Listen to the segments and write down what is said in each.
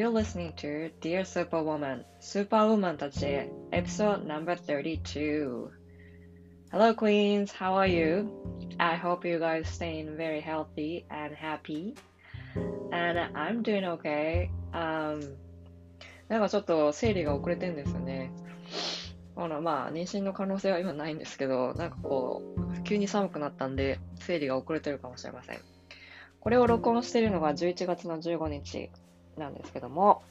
You're listening to Dear Superwoman, Superwoman たち episode number 32. Hello Queens, how are you? I hope you guys staying very healthy and happy. And I'm doing okay. Um, なんかちょっと生理が遅れてんですよね。あのまあ、妊娠の可能性は今ないんですけど、なんかこう、急に寒くなったんで、生理が遅れてるかもしれません。これを録音しているのが11月の15日なんですけども、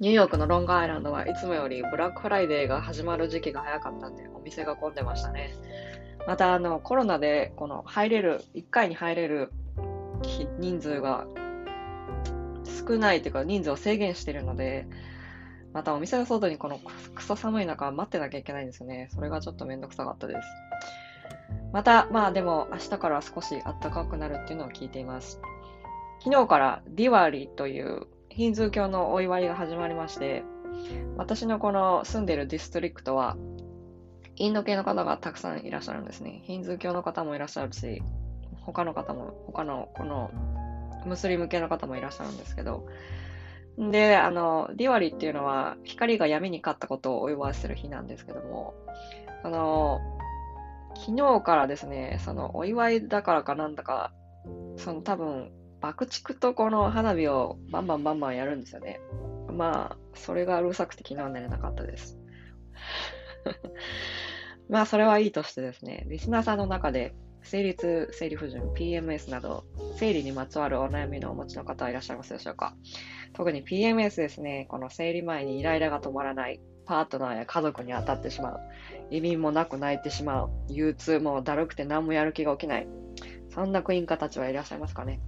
ニューヨークのロングアイランドはいつもよりブラックフライデーが始まる時期が早かったんで、お店が混んでましたね。また、あの、コロナで、この入れる、1回に入れる人数が少ないというか、人数を制限しているので、またお店の外にこのクソ寒い中待ってなきゃいけないんですよね。それがちょっとめんどくさかったです。また、まあでも明日から少し暖かくなるっていうのを聞いています。昨日からディワリというヒンズー教のお祝いが始まりまして、私のこの住んでるディストリクトは、インド系の方がたくさんいらっしゃるんですね。ヒンズー教の方もいらっしゃるし、他の方も、他のこのムスリム系の方もいらっしゃるんですけど、で、あの、ディワリっていうのは、光が闇に勝ったことをお祝いする日なんですけども、あの、昨日からですね、その、お祝いだからかなんだか、その多分、爆竹とこの花火をバンバンバンバンやるんですよね。まあ、それがうるさくて昨日寝れなかったです。まあ、それはいいとしてですね、リスナーさんの中で、生理痛、生理不順、PMS など、生理にまつわるお悩みのお持ちの方はいらっしゃいますでしょうか特に PMS ですね、この生理前にイライラが止まらない、パートナーや家族に当たってしまう、移民もなく泣いてしまう、憂鬱もだるくて何もやる気が起きない、そんなクイーン化たちはいらっしゃいますかね。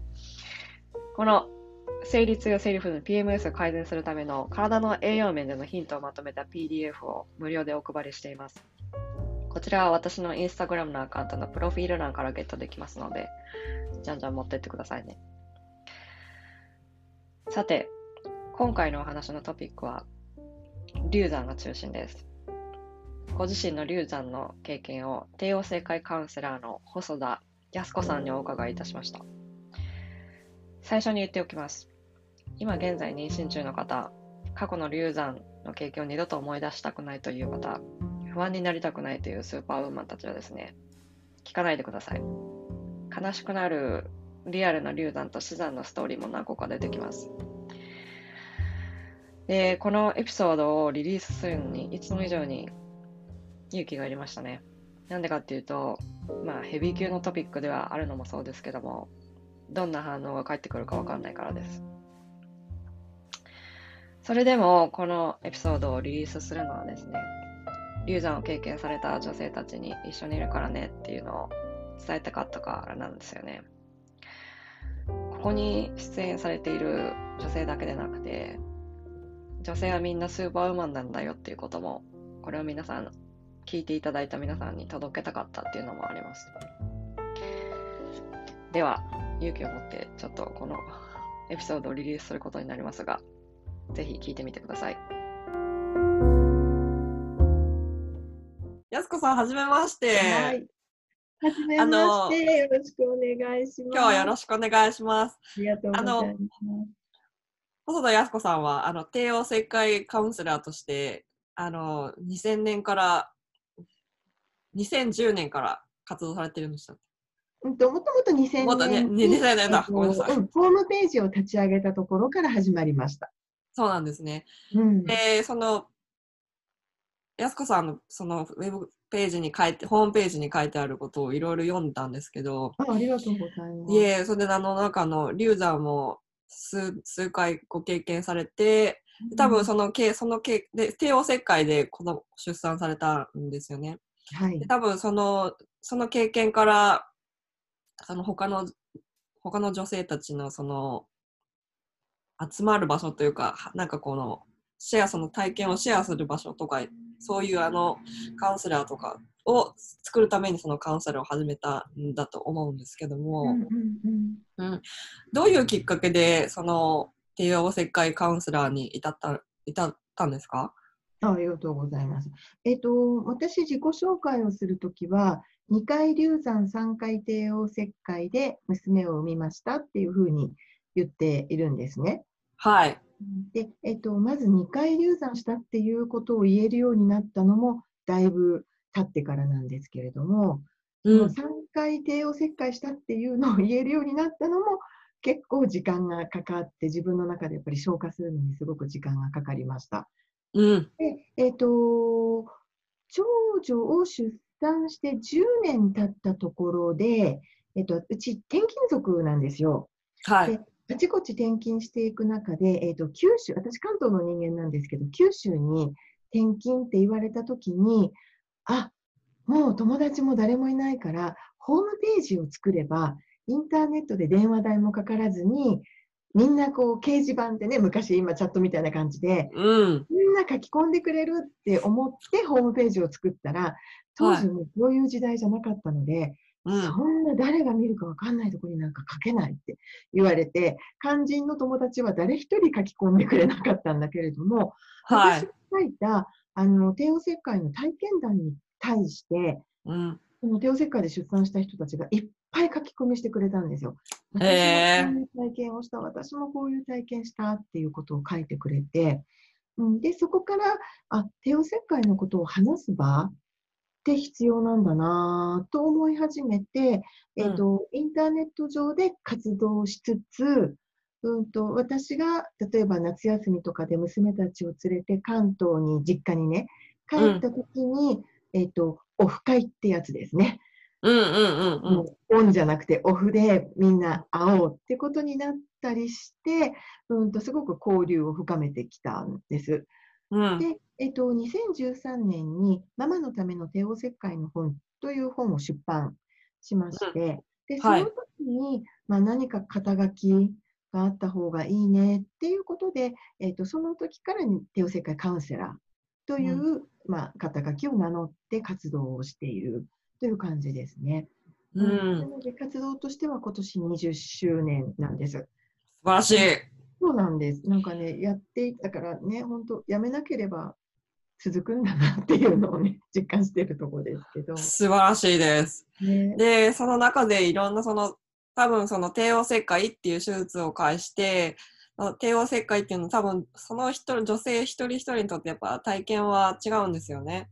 この生理痛や生理不順、PMS を改善するための体の栄養面でのヒントをまとめた PDF を無料でお配りしています。こちらは私のインスタグラムのアカウントのプロフィール欄からゲットできますので、じゃんじゃん持ってってくださいね。さて、今回のお話のトピックは、流産が中心です。ご自身の流産の経験を帝王切開カウンセラーの細田康子さんにお伺いいたしました。最初に言っておきます。今現在妊娠中の方、過去の流産の経験を二度と思い出したくないという方、不安になりたくないというスーパーウーマンたちはですね、聞かないでください。悲しくなるリアルな流産と死産のストーリーも何個か出てきます。で、このエピソードをリリースするのにいつも以上に勇気がいりましたね。なんでかっていうと、まあヘビー級のトピックではあるのもそうですけども、どんな反応が返ってくるかわかんないからです。それでも、このエピソードをリリースするのはですね、流産を経験された女性たちに一緒にいるからねっていうのを伝えたかったからなんですよね。ここに出演されている女性だけでなくて、女性はみんなスーパーウーマンなんだよっていうことも、これを皆さん、聞いていただいた皆さんに届けたかったっていうのもあります。では、勇気を持ってちょっとこのエピソードをリリースすることになりますが、ぜひ聞いてみてください。やすこさん、はじめまして。はい。はじめまして。よろしくお願いします。今日はよろしくお願いします。ありがとうございます。細田靖子さんはあの帝王切開カウンセラーとしてあの2000年から2010年から活動されてるんでしたもともと2000年に、ね、2000年だ、ごめんなさい、うん、ホームページを立ち上げたところから始まりました。そうなんですね。うん、で、その、安子さんのそのウェブページに書いて、ホームページに書いてあることをいろいろ読んだんですけど、あありがとうございます。いえ、それであの中の流産も数数回ご経験されて、多分そのけそのけで帝王切開で子供出産されたんですよね。はい、多分そのその経験からその他の他の女性たちのその集まる場所というかなんかこのシェアその体験をシェアする場所とかそういうあのカウンセラーとかを作るためにそのカウンセラーを始めたんだと思うんですけども、うん、どういうきっかけでその帝王切開カウンセラーに至った至ったんですか？ありがとうございます。えっ、ー、と、私、自己紹介をするときは、2回流産、3回帝王切開で娘を産みましたっていうふうに言っているんですね。はい。で、えっと、まず2回流産したっていうことを言えるようになったのも、だいぶ経ってからなんですけれども、うん。3回帝王切開したっていうのを言えるようになったのも、結構時間がかかって、自分の中でやっぱり消化するのにすごく時間がかかりました。うん。で、えっと、長女を出産して10年経ったところで、えっと、うち転勤族なんですよ。はい。あちこち転勤していく中で、えっと、九州、私関東の人間なんですけど、九州に転勤って言われたときに、あ、もう友達も誰もいないから、ホームページを作れば、インターネットで電話代もかからずに、みんなこう掲示板でね、昔今チャットみたいな感じで、うん。みんな書き込んでくれるって思ってホームページを作ったら、当時もそういう時代じゃなかったので、うん。そんな誰が見るかわかんないところになんか書けないって言われて、肝心の友達は誰一人書き込んでくれなかったんだけれども、はい私が。書いたあの帝王切開の体験談に対して、うん。その帝王切開で出産した人たちがいっぱい書き込みしてくれたんですよ。へー私もこういう体験をした、私もこういう体験したっていうことを書いてくれて、うん、で、そこから、あ、帝王切開のことを話す場って必要なんだなと思い始めて、えっ、と、インターネット上で活動しつつ、うんと、私が例えば夏休みとかで娘たちを連れて関東に、実家にね、帰った時に、えっ、と、オフ会ってやつですね。うんうんうんうん。オンじゃなくてオフでみんな会おうってことになったりして、うんとすごく交流を深めてきたんです。うん。で、えっと、2013年にママのための帝王切開の本という本を出版しまして、で、そはいの時に、まあ、何か肩書きがあった方がいいねっていうことで、えっと、その時から帝王切開カウンセラーという、まあ、肩書きを名乗って活動をしているという感じですね。う。なんので活動としては今年20周年なんです。素晴らしい。そうなんです。なんかね、やっていったからね、本当やめなければ続くんだなっていうのをね、実感しているところですけど。素晴らしいです。ね、で、その中でいろんなその、多分その帝王切開っていう手術を介して、帝王切開っていうのは多分その人、女性一人一人にとってやっぱ体験は違うんですよね。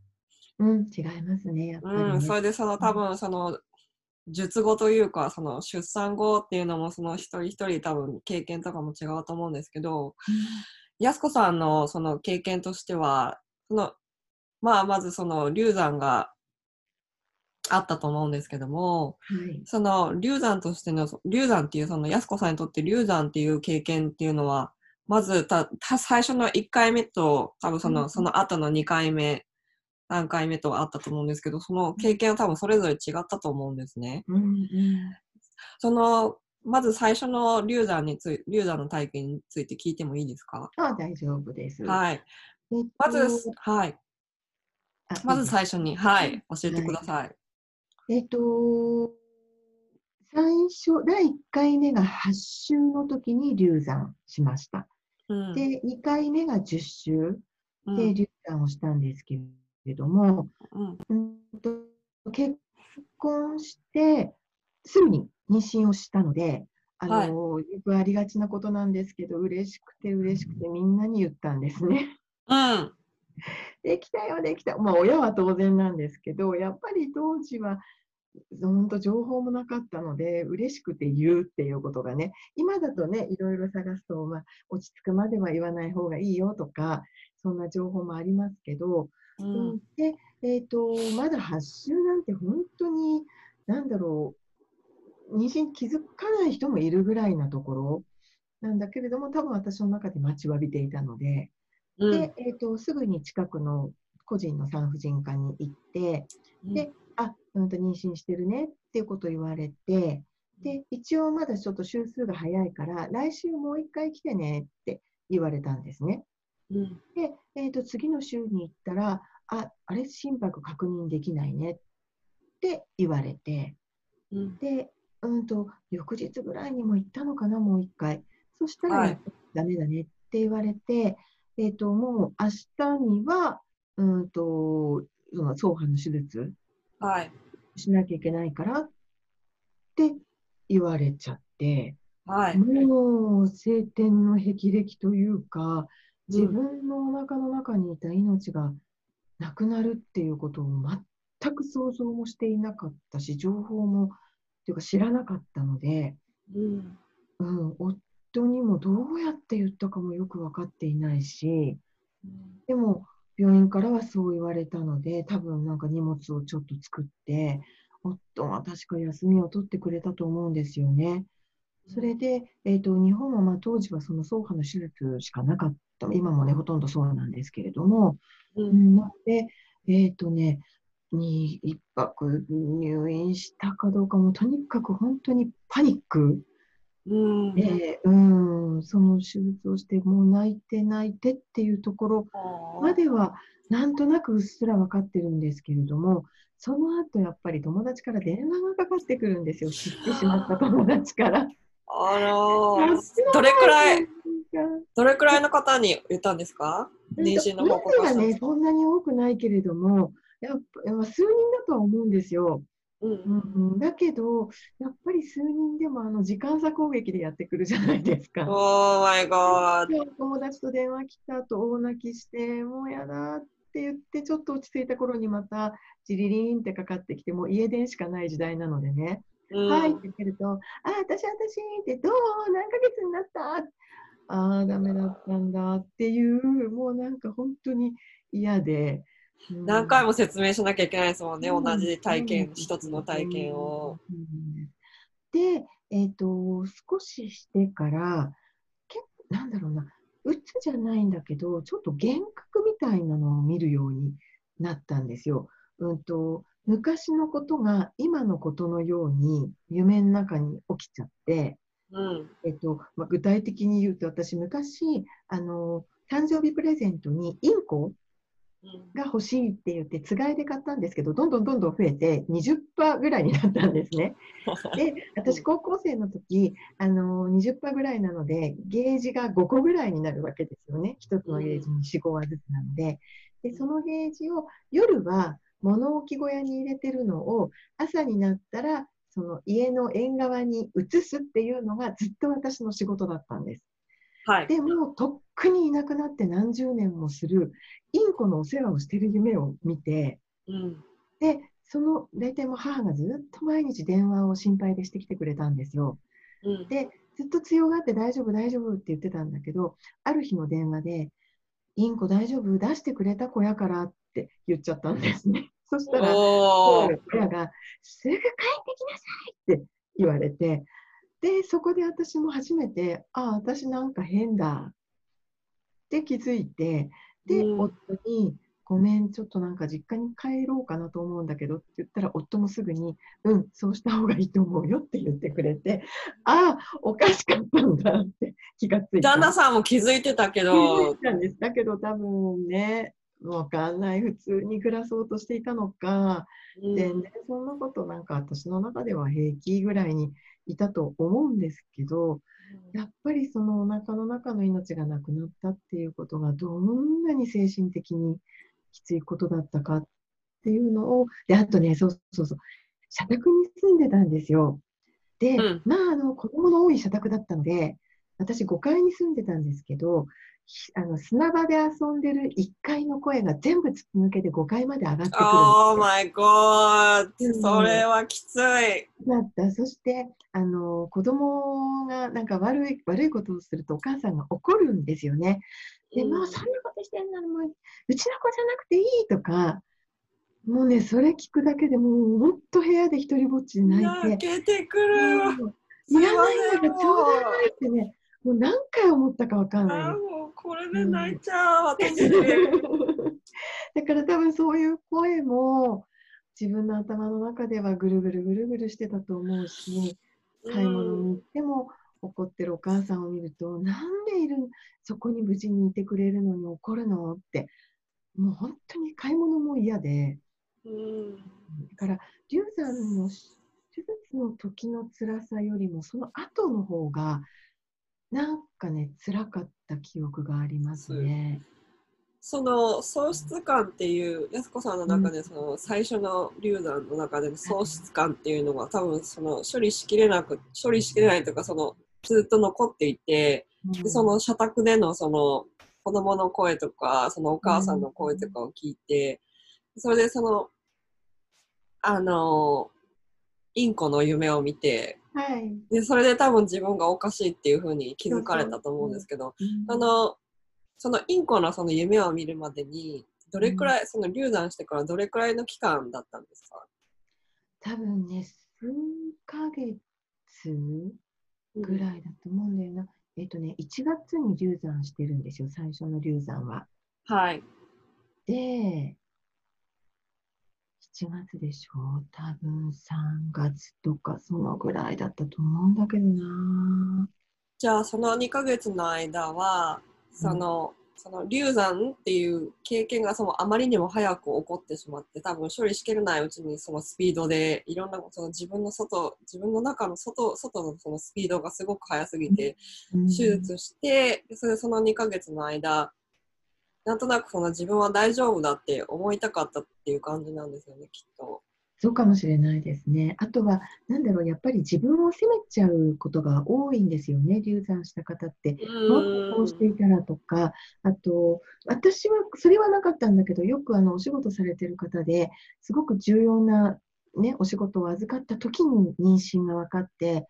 うん、違いますね、やっぱり、ね。うん、それでその多分その術後というかその出産後っていうのもその一人一人多分経験とかも違うと思うんですけど、やすこさんのその経験としては、そのまあまずその流産があったと思うんですけども、はい。その流産としての、流産っていうそのやすこさんにとって流産っていう経験っていうのは、まずた、た最初の1回目と、多分その、うんその後の2回目、3回目とあったと思うんですけど、その経験は多分それぞれ違ったと思うんですね。うんうんその、まず最初の流産につい、流産の体験について聞いてもいいですか？あ大丈夫です。はい。えっとまず、はい。あまず最初に、はい。教えてください。えっと、最初、第1回目が8週の時に流産しました。うん。で、2回目が10週うんで流産をしたんですけれども、うん。うんと結婚してすぐに妊娠をしたので、あのよくありがちなことなんですけど、嬉しくて嬉しくてみんなに言ったんですね。うん。できたよ、できた。まあ、親は当然なんですけど、やっぱり当時は、本当情報もなかったので、嬉しくて言うっていうことがね、今だとね、いろいろ探すと、まあ、落ち着くまでは言わない方がいいよとか、そんな情報もありますけど、ううんん。で、えっ、と、まだ8週なんて本当に、なんだろう、妊娠気づかない人もいるぐらいなところなんだけれども、多分私の中で待ちわびていたので、うんで、えー、とすぐに近くの個人の産婦人科に行って、で、あ、うんと妊娠してるねっていうことを言われて、で、一応まだちょっと週数が早いから、来週もう一回来てねって言われたんですね。うん。で、えー、と次の週に行ったら、あ、あれ、心拍確認できないねって言われて、うん。で、うんと、翌日ぐらいにも行ったのかな、もう一回。そしたら、はいダメだねって言われて、えっ、と、もう明日には、うんと、その双葉の手術はい。しなきゃいけないからって言われちゃって、はい。もう晴天の霹靂というか、自分のお腹の中にいた命がなくなるっていうことを全く想像もしていなかったし、情報もっていうか知らなかったので、うん。うん、夫にもどうやって言ったかもよく分かっていないし、でも病院からはそう言われたので、多分なんか荷物をちょっと作って、夫が確か休みを取ってくれたと思うんですよね。それで、えー、と日本はまあ当時はその総派の手術しかなかった、今もね、ほとんどそうなんですけれども、う。うんん、なので、えっ、とね、に一泊入院したかどうかも、とにかく本当にパニックうん。で、うん、その手術をして、もう泣いて泣いてっていうところまでは、なんとなくうっすら分かってるんですけれども、その後やっぱり友達から電話がかかってくるんですよ、知ってしまった友達から。あらー どれくらい、どれくらいの方に言ったんですか？妊娠の報告はね、そんなに多くないけれども、やっぱまあ数人だとは思うんですよ。うんうんうん、だけど、やっぱり数人でもあの時間差攻撃でやってくるじゃないですか。Oh my god. で友達と電話来た後大泣きして、もうやだって言って、ちょっと落ち着いた頃にまたジリリーンってかかってきて、もう家電しかない時代なのでね、うんはいって言ってると、あ、私、私って、どう何ヶ月になったああ、ダメだったんだっていう、もうなんか本当に嫌で。うん何回も説明しなきゃいけないですもんね、うん同じ体験なん、一つの体験を。うんで、えっ、と、少ししてから、結構、なんだろうな、うつじゃないんだけど、ちょっと幻覚みたいなのを見るようになったんですよ。うんと、昔のことが今のことのように夢の中に起きちゃって、うん。えっとまあ、具体的に言うと、私、昔、あの、誕生日プレゼントにインコが欲しいって言って、つがいで買ったんですけど、どんどんどんどん増えて、20%ぐらいになったんですね。で、私、高校生の時あの20%ぐらいなので、ゲージが5個ぐらいになるわけですよね。1つのゲージに4、5話ずつなので。で、そのゲージを夜は物置小屋に入れてるのを、朝になったら、その家の縁側に移すっていうのがずっと私の仕事だったんです。はい。でもうとっくにいなくなって何十年もするインコのお世話をしてる夢を見てうん。でその大体もう母がずっと毎日電話を心配でしてきてくれたんですよ。うん。でずっと強がって大丈夫大丈夫って言ってたんだけどある日の電話で「インコ大丈夫？出してくれた小屋から」って言っちゃったんですね。そしたら。親が「すぐ帰ってきなさい!」って言われてでそこで私も初めて「ああ私なんか変だ」って気づいてで、うん夫に「ごめんちょっとなんか実家に帰ろうかなと思うんだけど」って言ったら夫もすぐに「うんそうした方がいいと思うよ」って言ってくれてああおかしかったんだって気がついた。旦那さんも気づいてたけ気づどい、たんです。だけど多分ね、わかんない。普通に暮らそうとしていたのか、うん全然そんなことなんか私の中では平気ぐらいにいたと思うんですけど、やっぱりそのお腹の中の命がなくなったっていうことがどんなに精神的にきついことだったかっていうのを、で、あとね、そうそうそう、社宅に住んでたんですよ。で、うんまあ、あの、子供の多い社宅だったので、私5階に住んでたんですけど、ひあの砂場で遊んでる1階の声が全部突き抜けて5階まで上がってくるんですよ Oh my god! うんそれはきつい。だった。そして、あの、子供がなんか悪い、悪いことをするとお母さんが怒るんですよね。で、うんもうそんなことしてんならもう、うちの子じゃなくていいとか、もうね、それ聞くだけでもう、ほんと部屋で一人ぼっちで泣泣いて、けてくるういらないんだからちょうだいってね、もう何回思ったかわかんない。あーもうこれで泣いちゃう、私。だから多分そういう声も自分の頭の中ではぐるぐるぐるぐるしてたと思うし、買い物に行っても怒ってるお母さんを見ると、なんでいるそこに無事にいてくれるのに怒るの？って、もう本当に買い物も嫌で、うん。だから流産の手術の時の辛さよりもその後の方がなんかね辛かった記憶がありますね。その喪失感っていう安子さんの中でその最初の流産の中での喪失感っていうのが多分その処理しきれなく処理しきれないとかそのずっと残っていて、うん。でその社宅でのその子供の声とか、そのお母さんの声とかを聞いて、それでその、あの、インコの夢を見て、はい。で、それで多分自分がおかしいっていうふうに気づかれたと思うんですけど、あの、そのインコのその夢を見るまでに、どれくらい、その流産してからどれくらいの期間だったんですか？多分ね、数ヶ月ぐらいだと思うんだよな。えっとね、1月に流産してるんですよ、最初の流産は。はい。で、7月でしょ多分3月とかそのぐらいだったと思うんだけどな。じゃあその2ヶ月の間は、その、その流産っていう経験がそのあまりにも早く起こってしまって多分処理しきれないうちにそのスピードでいろんなその自分の外自分の中の外外のそのスピードがすごく速すぎてうん。手術してでそれでその2ヶ月の間なんとなくその自分は大丈夫だって思いたかったっていう感じなんですよねきっと。そうかもしれないですね。あとは、なんだろう、やっぱり自分を責めちゃうことが多いんですよね、流産した方って。もっとこうしていたらとか、あと、私は、それはなかったんだけど、よくあのお仕事されてる方ですごく重要な、ね、お仕事を預かった時に妊娠が分かって、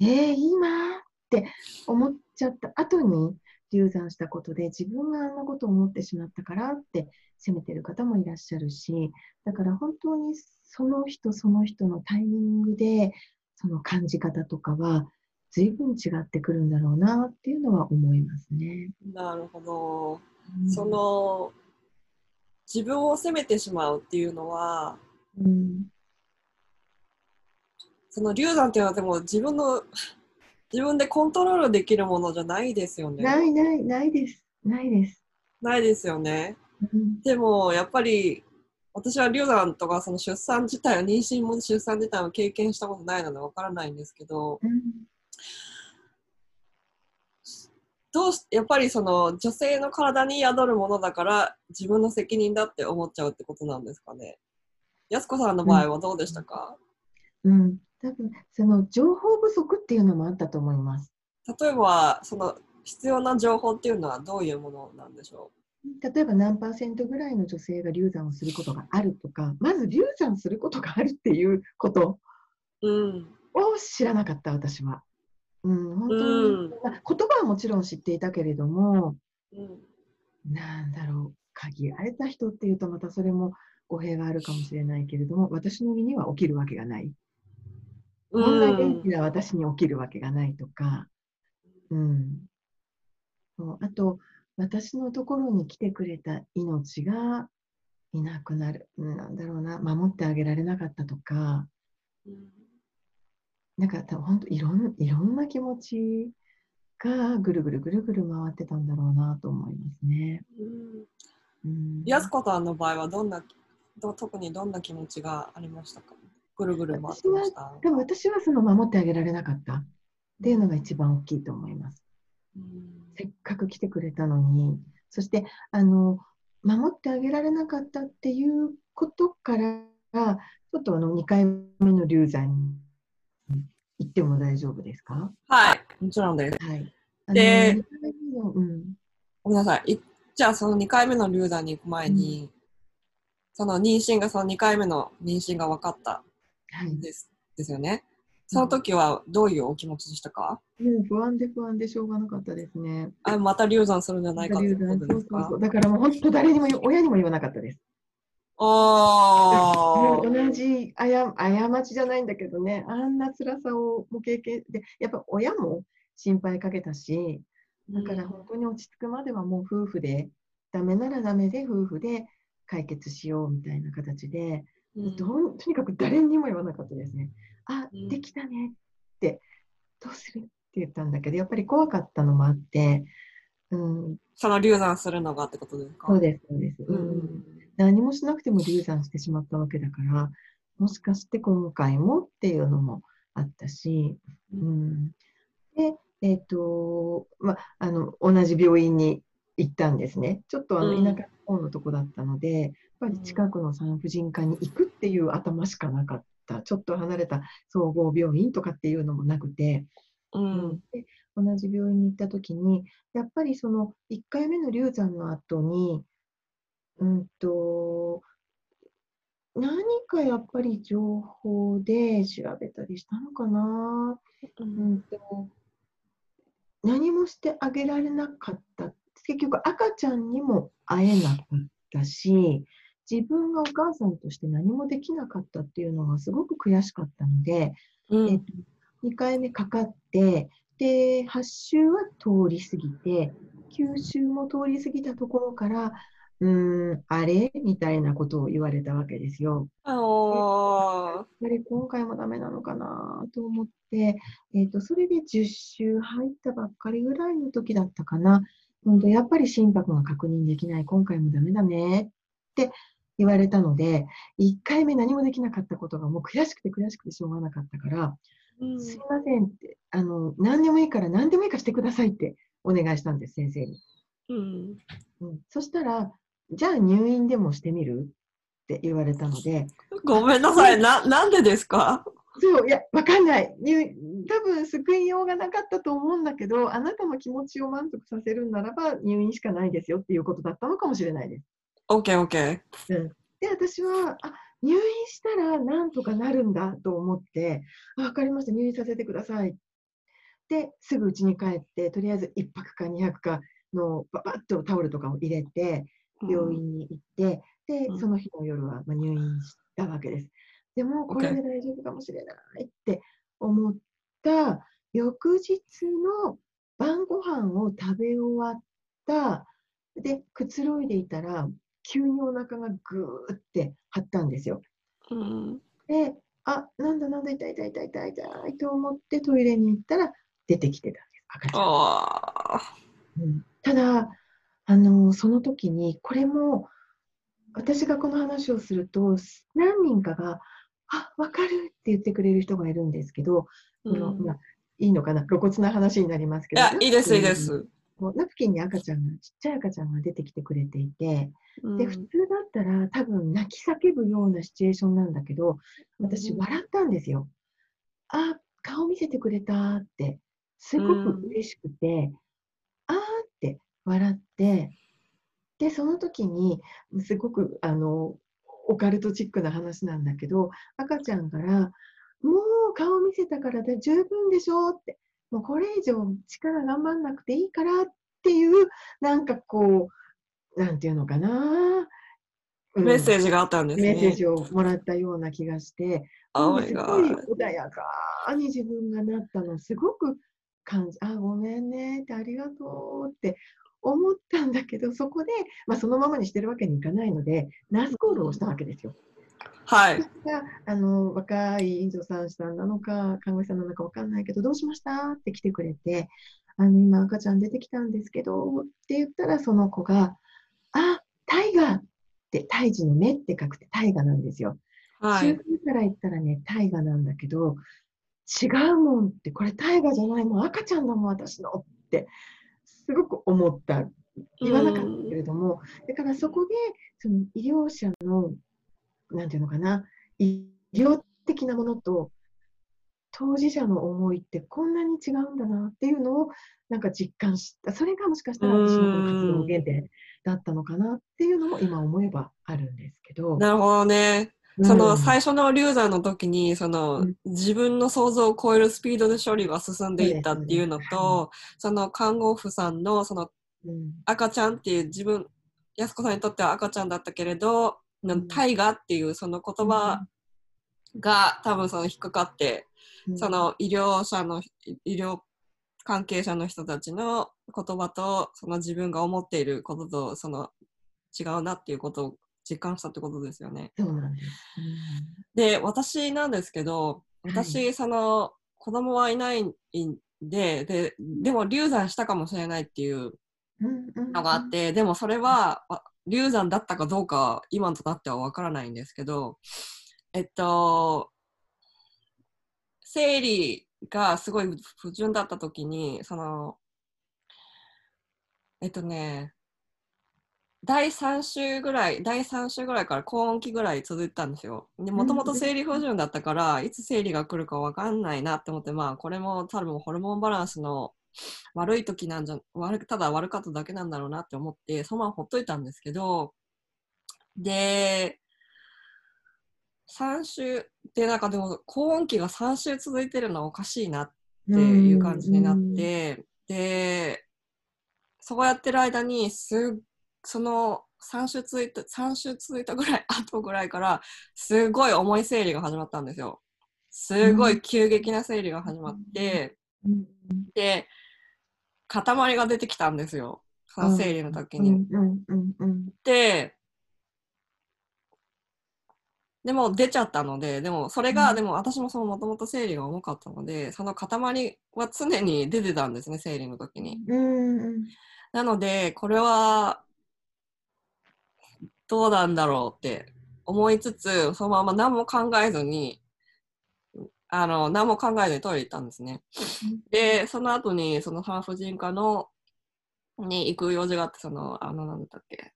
えー、今って思っちゃった後に流産したことで、自分があんなことを思ってしまったからって責めてる方もいらっしゃるし、だから本当にその人その人のタイミングで、その感じ方とかは、随分違ってくるんだろうなっていうのは思いますね。なるほど。うんそ、の自分を責めてしまうっていうのはうん、その流産っていうのはでも自分の自分でコントロールできるものじゃないですよね。ないないないです。ないです。ないですよね。うんでもやっぱり私は流産とかその出産自体は妊娠も出産自体は経験したことないのでわからないんですけどうんどうしやっぱりその女性の体に宿るものだから自分の責任だって思っちゃうってことなんですかね。やすこさんの場合はどうでしたか、うん、多分その情報不足っていうのもあったと思います。例えばその必要な情報っていうのはどういうものなんでしょ例えば何パーセントぐらいの女性が流産をすることがあるとか、まず流産することがあるっていうことう。うん。を知らなかった、私は。うん、本当に、うんまあ言葉はもちろん知っていたけれども、うん。なんだろう、限られた人っていうと、またそれも語弊があるかもしれないけれども、私の身には起きるわけがない。こん。な元気な私に起きるわけがないとか、うん。あと、私のところに来てくれた命がいなくなる。うんなんだろうな、守ってあげられなかったとか、うんなんか多分本当いろんいろんな気持ちがぐるぐるぐるぐる回ってたんだろうなと思いますね。やすこさんの場合はどんなど特にどんな気持ちがありましたか？ぐるぐる回ってました。でも私はその守ってあげられなかったっていうのが一番大きいと思います。うんせっかく来てくれたのに、そしてあの守ってあげられなかったっていうことから、ちょっとあの2回目の流産に行っても大丈夫ですか？はい、もちろんです。はい。でうんごめんなさい。いじゃあその2回目の流産に行く前に、その妊娠がその2回目の妊娠が分かったはい。んですですよね。その時はどういうお気持ちでしたか、もう不安で不安でしょうがなかったですね。あまた流産するんじゃないかってことですか？そうそうそう。だからもう本当誰にも親にも言わなかったです。あー。同じあや過ちじゃないんだけどね、あんな辛さをもう経験で、やっぱ親も心配かけたし、だから本当に落ち着くまではもう夫婦で、ダメならダメで夫婦で解決しようみたいな形で、うん。どうとにかく誰にも言わなかったですね。あうん、できたねって、どうする？って言ったんだけど、やっぱり怖かったのもあって、うん、その流産するのがってことですか？そうです、そうです。ううん。ん。何もしなくても流産してしまったわけだから、もしかして今回もっていうのもあったし、うん、で、えっ、と、まあ、あの、同じ病院に行ったんですね。ちょっとあのうん田舎の方のとこだったので、やっぱり近くの産婦人科に行くっていう頭しかなかった。ちょっと離れた総合病院とかっていうのもなくて、うん。で同じ病院に行った時にやっぱりその1回目の流産の後にうんと何かやっぱり情報で調べたりしたのかな、ううんんと何もしてあげられなかった結局赤ちゃんにも会えなかったし自分がお母さんとして何もできなかったっていうのがすごく悔しかったので、うんえっと、2回目かかって、で、8週は通り過ぎて、9週も通り過ぎたところから、うーん、あれ？みたいなことを言われたわけですよ。おーやっぱり今回もダメなのかなと思って、えっと、それで10週入ったばっかりぐらいの時だったかな。本当やっぱり心拍が確認できない、今回もダメだね。って言われたので、1回目何もできなかったことがもう悔しくて悔しくてしょうがなかったから、うん。すいませんって、あの、何でもいいから何でもいいからしてくださいってお願いしたんです、先生に。うん。うん、そしたら、じゃあ入院でもしてみるって言われたので、ごめんなさい。な、なんでですか？そう、いや、わかんない。入多分救いようがなかったと思うんだけど、あなたの気持ちを満足させるならば入院しかないですよっていうことだったのかもしれないです。?OK, OK. で、私は、あ、入院したらなんとかなるんだと思って、あわかりました、入院させてください。で、すぐ家に帰って、とりあえず1泊か2泊かのババッとタオルとかを入れて、病院に行って、でう、んその日の夜はまあ入院したわけです。でも、これで大丈夫かもしれないって思った翌日の晩ご飯を食べ終わった、で、くつろいでいたら、急にお腹がぐーって張ったんですよ。うん。で、あ、なんだなんだ痛い痛い痛い痛い痛いと思ってトイレに行ったら出てきてたんです、赤ちゃん。あうんただ、あのその時に、これも、私がこの話をすると、何人かが、あ、わかるって言ってくれる人がいるんですけど、うんまあ、いいのかな、露骨な話になりますけど、いや、いいです、いいです。ナプキンに赤ちゃんが、ちっちゃい赤ちゃんが出てきてくれていて、うんで、普通だったら多分泣き叫ぶようなシチュエーションなんだけど、私うん笑ったんですよ。あ、顔見せてくれたって、すごく嬉しくて、あーって笑って、で、その時に、すごく、あの、オカルトチックな話なんだけど、赤ちゃんから、もう顔見せたからで十分でしょって、もうこれ以上力頑張んなくていいからっていう、なんかこう、なんていうのかな、うんメッセージがあったんですね。メッセージをもらったような気がして、Oh すごい.穏やかに自分がなったの、すごく感じ、あ、ごめんねって、ありがとうって思ったんだけど、そこで、まあ、そのままにしてるわけにいかないので、ナースコールをしたわけですよ。はい。があの若い助産師さんなのか、看護師さんなのか分かんないけど、どうしましたって来てくれて、あの今、赤ちゃん出てきたんですけどって言ったら、その子が、あ、タイガーって、胎児の目って書くてタイガなんですよ。はい。中風から言ったらね、タイガなんだけど、違うもんって、これタイガじゃないもん、赤ちゃんだもん、私のって、すごく思った。言わなかったけれども、だからそこで、その医療者の、なんていうのかな、医療的なものと、当事者の思いってこんなに違うんだなっていうのをなんか実感した。それがもしかしたら私の活動の原点だったのかなっていうのも今思えばあるんですけど。なるほどね。うん。その最初の流産の時にその、うん。自分の想像を超えるスピードで処理が進んでいったっていうのとその看護婦さんのそのうん。赤ちゃんっていう自分安子さんにとっては赤ちゃんだったけれど「ん。大河」っていうその言葉が多分その引っかかって、うん。その医療者の医療関係者の人たちの言葉とその自分が思っていることとその違うなっていうことを実感したってことですよね。そうなんです。で私なんですけど私、その子供はいないんでででも流産したかもしれないっていうのがあって、でもそれはわ流産だったかどうかは今となってはわからないんですけどえっと生理がすごい不順だった時にそのえっとね第3週ぐらい、第3週ぐらいから高温期ぐらい続いてたんですよ。で、もともと生理不順だったから、いつ生理が来るかわかんないなって思って、まあ、これも多分ホルモンバランスの悪い時なんじゃ、悪くただ悪かっただけなんだろうなって思って、そのままほっといたんですけど、で、3週、で、なんかでも、高温期が3週続いてるのはおかしいなっていう感じになって、で、そうやってる間にすっその3週続いた3週続いたぐらい後ぐらいからすごい重い生理が始まったんですよ。すごい急激な生理が始まって、うん。で塊が出てきたんですよ。その生理の時に。ででも出ちゃったので、でもそれが、うん。でも私もそのもともと生理が重かったので、その塊は常に出てたんですね、生理の時に。うん。うん。なので、これは、どうなんだろうって思いつつ、そのまま何も考えずに、あの、何も考えずにトイレ行ったんですね。で、その後に、その産婦人科の、に行く用事があって、その、あの、なんだっけ、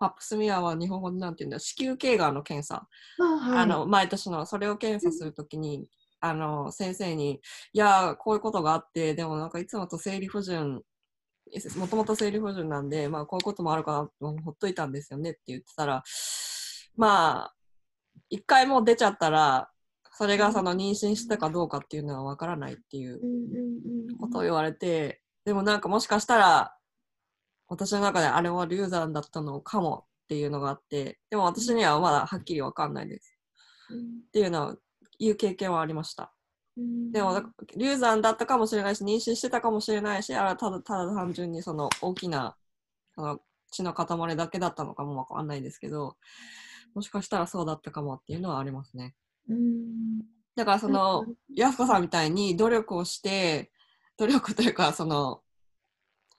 パップスミアは日本語でなんて言うんだ子宮頸がんの検査。あはいあの、毎年の、それを検査するときに、あの、先生に、いや、こういうことがあって、でもなんかいつもと生理不順、もともと生理不順なんで、まあこういうこともあるかなとほっといたんですよねって言ってたら、まあ、一回もう出ちゃったら、それがその妊娠したかどうかっていうのはわからないっていうことを言われて、でもなんかもしかしたら、私の中であれは流産だったのかもっていうのがあって、でも私にはまだはっきりわかんないです。っていうのをいう経験はありました。うんでもだ流産だったかもしれないし妊娠してたかもしれないしあただただ単純にその大きなその血の塊だけだったのかもわかんないですけどもしかしたらそうだったかもっていうのはありますね。うんだからそのやすこさんみたいに努力をして努力というかその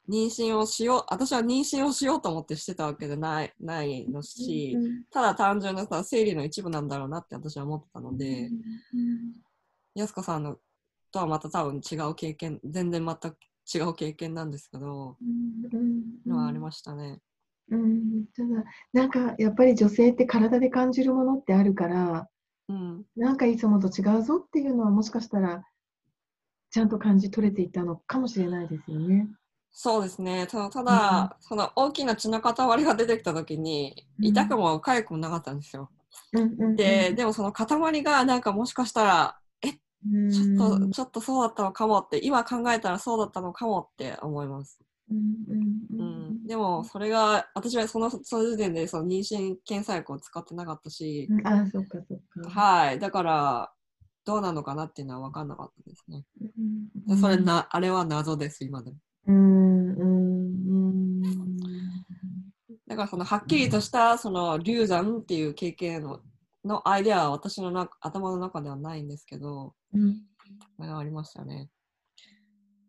妊娠をしよう私は妊娠をしようと思ってしてたわけじゃないないのし、うんただ単純なさ生理の一部なんだろうなって私は思ってたので。やすこさんのとはまた多分違う経験全然また違う経験なんですけど、のはありましたね。うんただなんかやっぱり女性って体で感じるものってあるからうん、なんかいつもと違うぞっていうのはもしかしたらちゃんと感じ取れていたのかもしれないですよね。そうですね。ただ、ただその大きな血の塊が出てきた時に、うん痛くも痒くもなかったんですよ。うんうんうんで、でもその塊がなんかもしかしたら、うんちょっと、ちょっとそうだったのかもって、今考えたらそうだったのかもって思います。うんでも、それが、私はその、その時点でその妊娠検査薬を使ってなかったし、うんあそっかそっか。はい。だから、どうなのかなっていうのは分かんなかったですね。うんそれな、あれは謎です、今でも。うんうんうんだから、その、はっきりとした、その、流産っていう経験の、のアイデアは私のな頭の中ではないんですけど、うんそれはありましたね。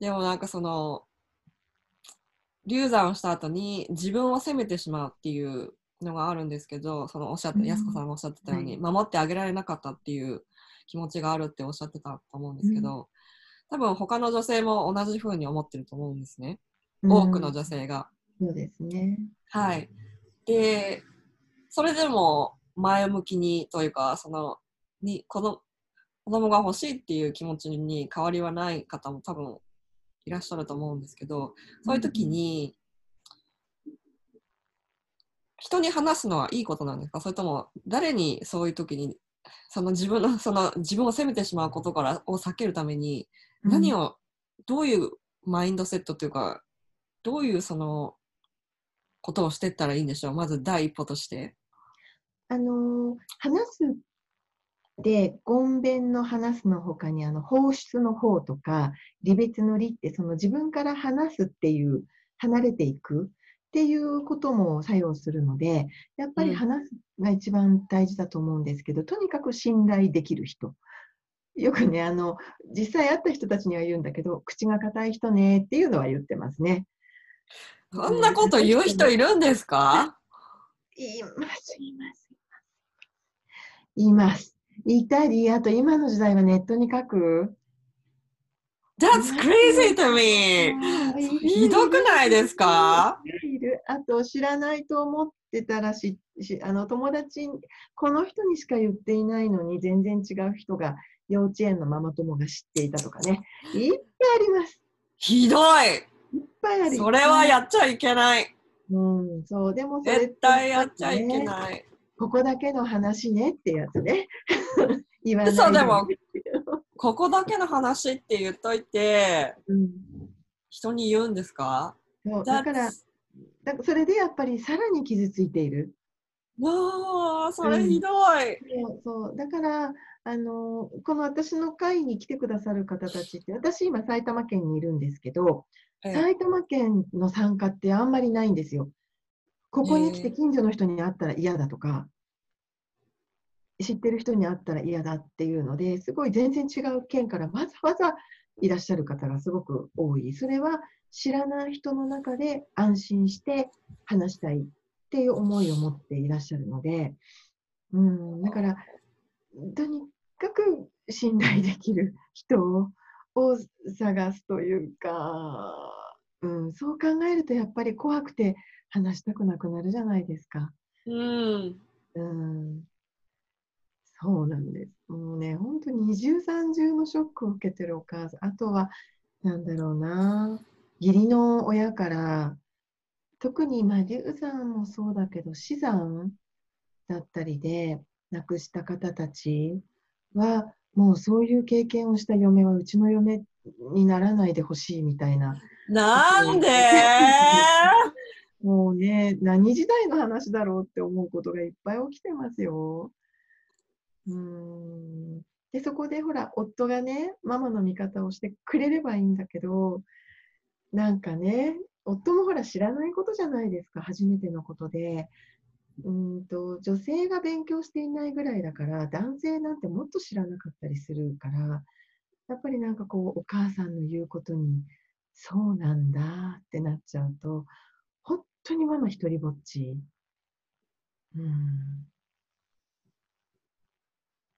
でもなんかその、流産をした後に自分を責めてしまうっていうのがあるんですけど、そのおっしゃって、うんやすこさんがおっしゃってたように、は守ってあげられなかったっていう気持ちがあるっておっしゃってたと思うんですけど、多分他の女性も同じふうに思ってると思うんですね。多くの女性が。そうですね。はい。で、それでも前向きにというか、その、に、子供子供が欲しいっていう気持ちに変わりはない方も多分いらっしゃると思うんですけど、そういう時に、人に話すのはいいことなんですか？それとも誰にそういう時にその自分のその自分を責めてしまうことからを避けるために何ををどういうマインドセットというかどういうそのことをしていったらいいんでしょう？まず第一歩として。あの話すで言弁の話すのほかにあの放出の方とか離別の離ってその自分から話すっていう離れていくっていうことも作用するのでやっぱり話すが一番大事だと思うんですけど、とにかく信頼できる人よくねあの実際会った人たちには言うんだけど口が硬い人ねっていうのは言ってますね。そんなこと言う人いるんですか？います、います。います。いたり、あと今の時代はネットに書く？That's crazy to me! ひどくないですか？いるあと知らないと思ってたらししあの友達この人にしか言っていないのに全然違う人が幼稚園のママ友が知っていたとかねいっぱいありますひどいいっぱいあるそれはやっちゃいけない。うんそうでも絶対やっちゃいけない。ここだけの話ねってやつね。言わない嘘でもここだけの話って言っといて、うん。人に言うんですか？そうだからだそれでやっぱりさらに傷ついている。わあ、それひどい。そうそうだからあのこの私の会に来てくださる方たちって私今埼玉県にいるんですけどえ。埼玉県の参加ってあんまりないんですよ。ここに来て近所の人に会ったら嫌だとか知ってる人に会ったら嫌だっていうのですごい全然違う県からわざわざいらっしゃる方がすごく多い。それは知らない人の中で安心して話したいっていう思いを持っていらっしゃるので、うん、だからとにかく信頼できる人をを探すというか、うん、そう考えるとやっぱり怖くて話したくなくなるじゃないですか。うん。うん、そうなんです。もうね、本当に二重三重のショックを受けてるお母さん。あとは、なんだろうな、義理の親から、特に、まあ、流産もそうだけど、死産だったりで亡くした方たちは、もうそういう経験をした嫁はうちの嫁にならないでほしいみたいな。なんで もうね、何時代の話だろうって思うことがいっぱい起きてますよ。うん。で、そこでほら、夫がね、ママの味方をしてくれればいいんだけど、なんかね、夫もほら知らないことじゃないですか、初めてのことで。うんと、女性が勉強していないぐらいだから、男性なんてもっと知らなかったりするから、やっぱりなんかこう、お母さんの言うことに、そうなんだってなっちゃうと、当にママ一人ぼっち。うん。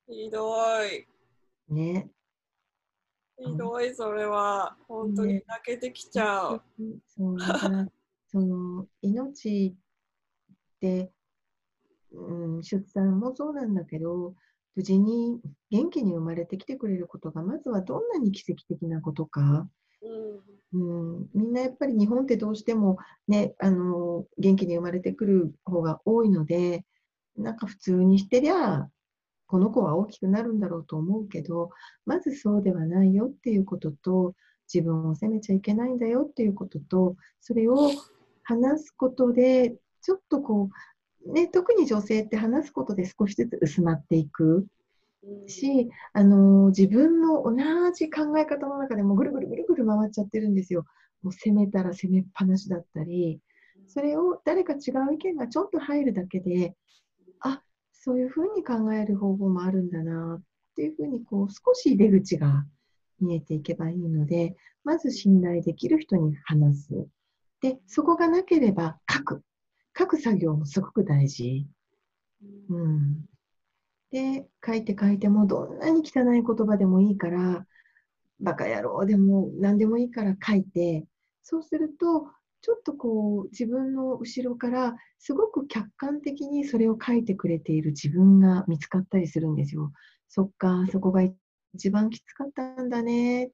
ひどい。ね。ひどい、それは。本当にね泣けてきちゃう。そう、だ その、命って、うん、出産もそうなんだけど、無事に元気に生まれてきてくれることが、まずはどんなに奇跡的なことか。うん。みんなやっぱり日本ってどうしてもね、あの元気に生まれてくる方が多いので、なんか普通にしてりゃ、この子は大きくなるんだろうと思うけど、まずそうではないよっていうことと、自分を責めちゃいけないんだよっていうことと、それを話すことで、ちょっとこう、ね、特に女性って話すことで少しずつ薄まっていく。し、あの自分の同じ考え方の中でもぐるぐるぐるぐる回っちゃってるんですよ。もう責めたら責めっぱなしだったり、それを誰か違う意見がちょっと入るだけで、あそういうふうに考える方法もあるんだなっていうふうにこう少し出口が見えていけばいいので、まず信頼できる人に話す。で、そこがなければ書く。書く作業もすごく大事。うん、で、書いて書いてもどんなに汚い言葉でもいいから、バカ野郎でも何でもいいから書いて、そうすると、ちょっとこう自分の後ろからすごく客観的にそれを書いてくれている自分が見つかったりするんですよ。そっか、そこが一番きつかったんだね。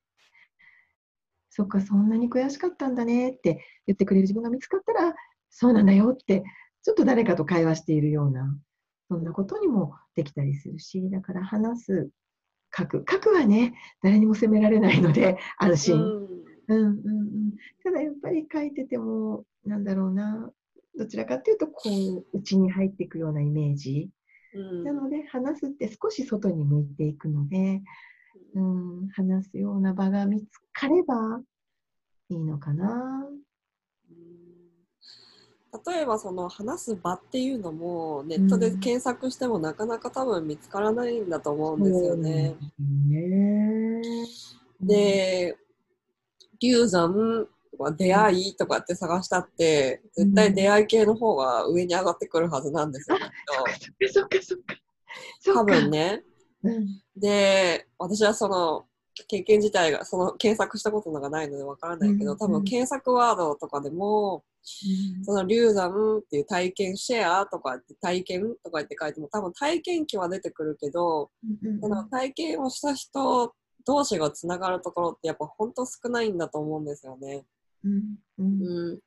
そっか、そんなに悔しかったんだねって言ってくれる自分が見つかったら、そうなんだよって、ちょっと誰かと会話しているような、そんなことにもできたりするし、だから話す、書く。書くはね、誰にも責められないので、安心。うんうんうん、ただやっぱり書いてても、なんだろうな、どちらかというと、こう、内に入っていくようなイメージ。うんなので、話すって少し外に向いていくので、うん、話すような場が見つかればいいのかな。例えばその話す場っていうのもネットで検索してもなかなか多分見つからないんだと思うんですよね。ね。で、流産とか出会いとかって探したって絶対出会い系の方が上に上がってくるはずなんですよ、きっそっかそっかそっか。と。多分ね。うん。で、私はその経験自体がその検索したことがないのでわからないけど、うん多分検索ワードとかでも、その流産っていう体験シェアとかって体験とかって書いても多分体験記は出てくるけど、うんその体験をした人同士がつながるところってやっぱ本当少ないんだと思うんですよね。うん、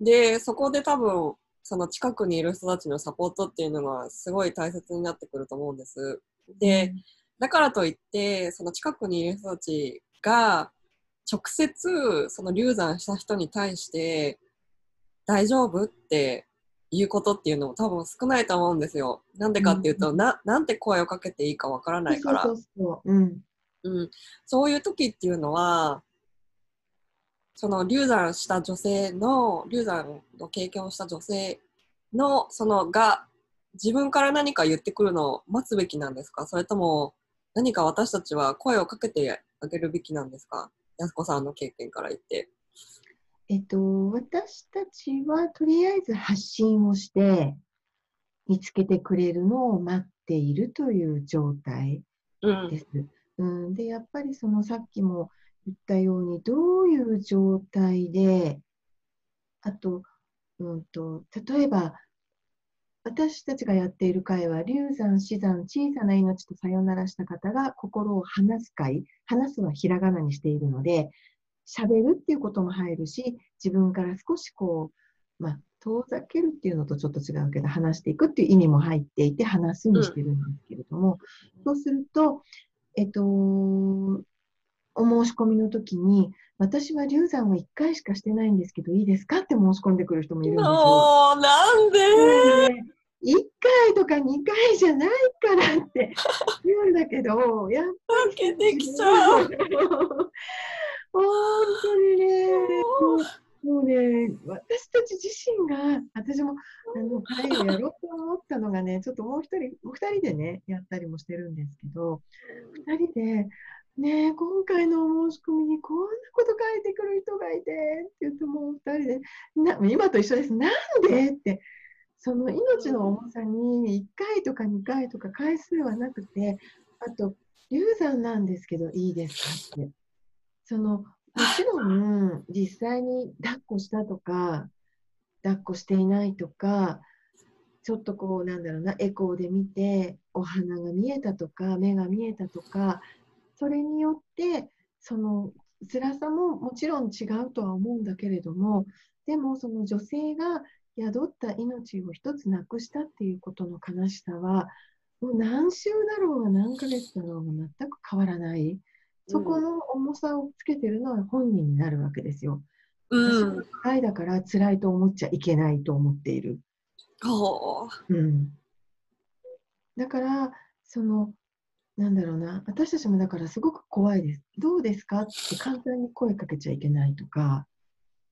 でそこで多分その近くにいる人たちのサポートっていうのがすごい大切になってくると思うんです。で、だからといってその近くにいる人たちが直接その流産した人に対して大丈夫？っていうことっていうのも多分少ないと思うんですよ。なんでかっていうと、うんななんて声をかけていいかわからないから。そうそうそう。うん。うん、そういう時っていうのはその流産した女性の流産の経験をした女性のそのが自分から何か言ってくるのを待つべきなんですか？それとも何か私たちは声をかけてあげるべきなんですか？安子さんの経験から言って。えっと、私たちはとりあえず発信をして、見つけてくれるのを待っているという状態うんです。うん、で、やっぱりそのさっきも言ったように、どういう状態で、あと、うんと、例えば、私たちがやっている会は、流産、死産、小さな命とさよならした方が心を話す会、話すはひらがなにしているので、喋るっていうことも入るし、自分から少しこう、まあ、遠ざけるっていうのとちょっと違うけど、話していくっていう意味も入っていて、話すにしてるんですけれども、そうすると、えっと、お申し込みの時に、私は流産を1回しかしてないんですけど、いいですかって申し込んでくる人もいるんですよ。なんで？1回とか2回じゃないからって言うんだけど、やっぱり。本当にね、もうね、私たち自身が、私もあの会をやろうと思ったのがね、ちょっともう一人、もう二人でね、やったりもしてるんですけど、二人で、ね、今回のお申し込みにこんなこと書いてくる人がいてって言って、もう二人で、な今と一緒です、なんでって。その命の重さに1回とか2回とか回数はなくて、あと、流産なんですけどいいですかって。そのもちろん実際に抱っこしたとか、抱っこしていないとか、ちょっとこうなんだろうな、エコーで見て、お花が見えたとか、目が見えたとか、それによって、その辛さももちろん違うとは思うんだけれども、でもその女性が宿った命を一つなくしたっていうことの悲しさは、もう何週だろうが何ヶ月だろうが全く変わらない。そこの重さをつけてるのは本人になるわけですよ。私は辛いだから辛いと思っちゃいけないと思っている。ほう。ん、だから、その、なんだろうな、私たちもだからすごく怖いです。どうですか？って簡単に声かけちゃいけないとか、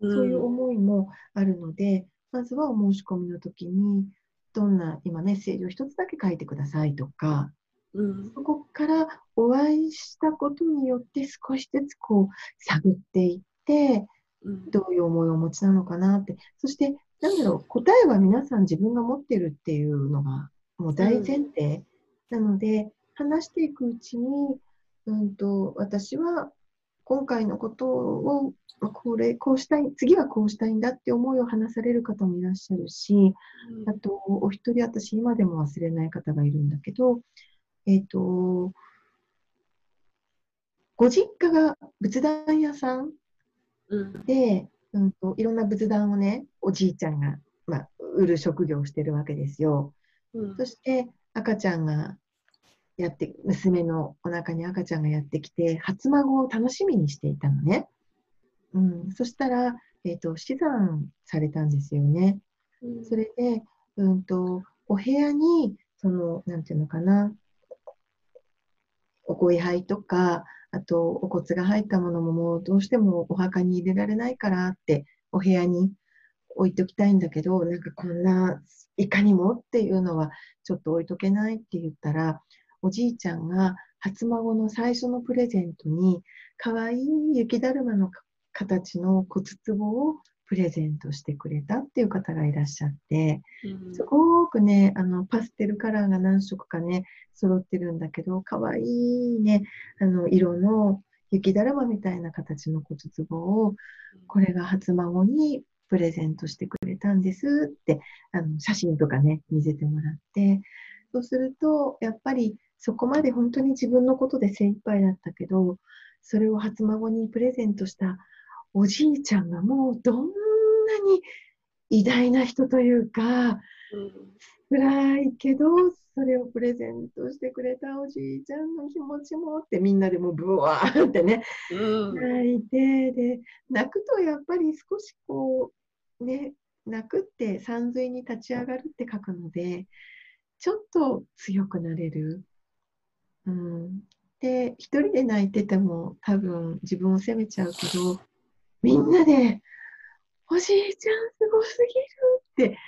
うそういう思いもあるので、まずはお申し込みの時に、どんな今メッセージを一つだけ書いてくださいとか、うん。そこからお会いしたことによって少しずつこう探っていって、うん。どういう思いをお持ちなのかなって、そして、なんだろう、答えは皆さん自分が持ってるっていうのがもう大前提、なので、話していくうちに、うんと、私は今回のことを、まあこれ、こうしたい、次はこうしたいんだって思いを話される方もいらっしゃるし、あと、お一人、私、今でも忘れない方がいるんだけど、えっ、と、ご実家が仏壇屋さんうんで、うんと、いろんな仏壇をね、おじいちゃんが、まあ、売る職業をしてるわけですよ。うんそして、赤ちゃんがやって、娘のお腹に赤ちゃんがやってきて、初孫を楽しみにしていたのね。うん、そしたら、えっ、と、死産されたんですよね。それで、うんと、お部屋に、その、なんていうのかな、お声灰とか、あと、お骨が入ったものももうどうしてもお墓に入れられないからって、お部屋に置いときたいんだけど、なんかこんな、いかにもっていうのは、ちょっと置いとけないって言ったら、おじいちゃんが初孫の最初のプレゼントに、かわいい雪だるまの形の骨壺をププレゼントしてくれたっていう方がいらっしゃって、うん。すごくね、あの、パステルカラーが何色かね、揃ってるんだけど、かわいいね、あの、色の雪だるまみたいな形の骨壺を、これが初孫にプレゼントしてくれたんですって、あの、写真とかね、見せてもらって、そうすると、やっぱりそこまで本当に自分のことで精一杯だったけど、それを初孫にプレゼントしたおじいちゃんがもうどんなに偉大な人というか、辛いけど、それをプレゼントしてくれたおじいちゃんの気持ちもってみんなでもうブワーってね、うん泣いて、で、泣くとやっぱり少しこう、ね、泣くって山水に立ち上がるって書くので、ちょっと強くなれる。うん。で、一人で泣いてても多分自分を責めちゃうけど、みんなで、おじいちゃんすごすぎるって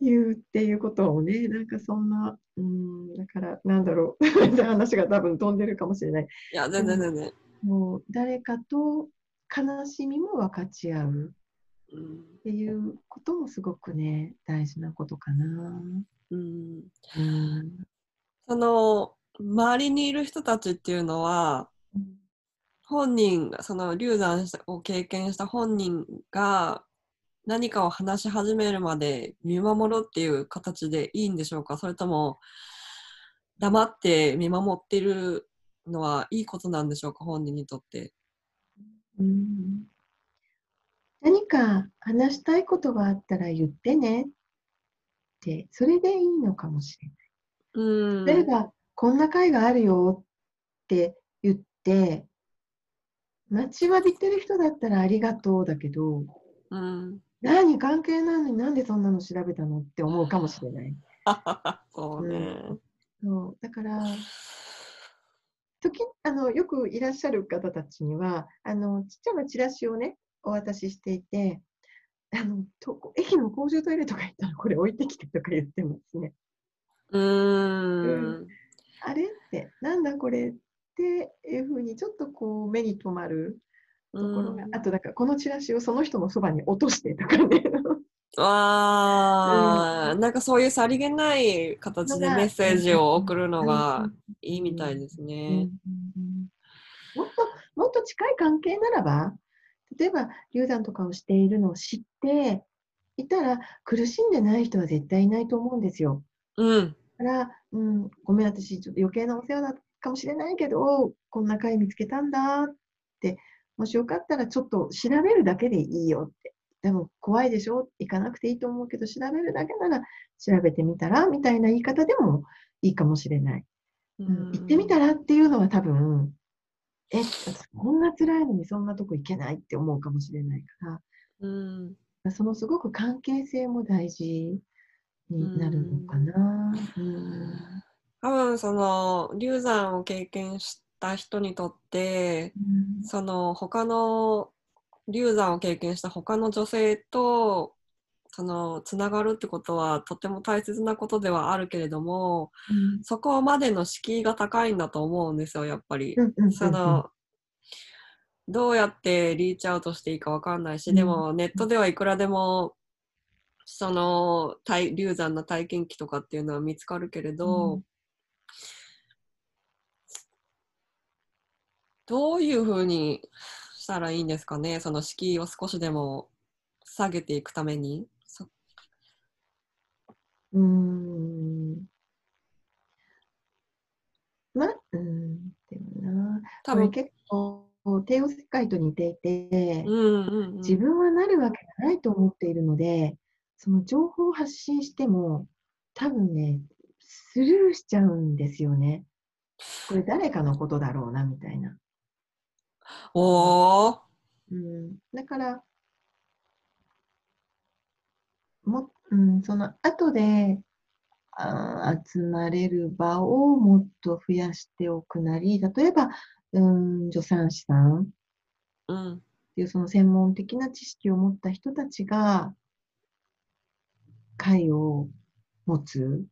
言うっていうことをね、なんかそんな、うん、だからなんだろう、話が多分飛んでるかもしれない。いや、全然全然。もう誰かと悲しみも分かち合ううんっていうこともすごくね、大事なことかな。うんうん。その周りにいる人たちっていうのは本人がその流産を経験した本人が何かを話し始めるまで見守るっていう形でいいんでしょうか？それとも黙って見守ってるのはいいことなんでしょうか？本人にとって。うん。何か話したいことがあったら言ってね。って、それでいいのかもしれない。うん。例えば、こんな会があるよって言って、待ちわびてる人だったらありがとうだけど、うん、何関係ないのになんでそんなの調べたのって思うかもしれない。そうね。そうだから 時あのよくいらっしゃる方たちにはあのちっちゃなチラシをねお渡ししていてあのと駅の公衆トイレとか行ったらこれ置いてきてとか言ってますね。うーん。あれってなんだこれっていうふうにちょっとこう目に留まるところが、あとだからこのチラシをその人のそばに落としてとかね。ああ、なんかそういうさりげない形でメッセージを送るのがいいみたいですうん。うん。ね。うん。もっともっと近い関係ならば、例えば流産とかをしているのを知っていたら、苦しん。でない人は絶対いないと思うん。ですよ。うん。だから、うん、ごめん、私、ちょっと余計なお世話だったかもしれないけど、こんな回見つけたんだって、もしよかったらちょっと調べるだけでいいよって。でも怖いでしょ？行かなくていいと思うけど、調べるだけなら調べてみたらみたいな言い方でもいいかもしれない。うん、行ってみたらっていうのは多分、え、私こんな辛いのにそんなとこ行けないって思うかもしれないかうん。ら、そのすごく関係性も大事になるのかな。うん多分その流産を経験した人にとってその他の流産を経験した他の女性とそのつながるってことはとても大切なことではあるけれどもそこまでの敷居が高いんだと思うんですよやっぱり。うんうんうんうん。そのどうやってリーチアウトしていいかわかんないし、うん。でもネットではいくらでもその体流産の体験記とかっていうのは見つかるけれど、うんどういうふうにしたらいいんですかね？その敷居を少しでも下げていくために。そうん。ま、うん、でもな、多分結構、帝王切開と似ていて、うんうんうん、自分はなるわけがないと思っているので、その情報を発信しても、多分ね、スルーしちゃうんですよね。これ誰かのことだろうな、みたいな。おー。うん、だから、も、うん、その後で、あー集まれる場をもっと増やしておくなり、例えば、うん、助産師さん。っうんていうその専門的な知識を持った人たちが、会を持つ。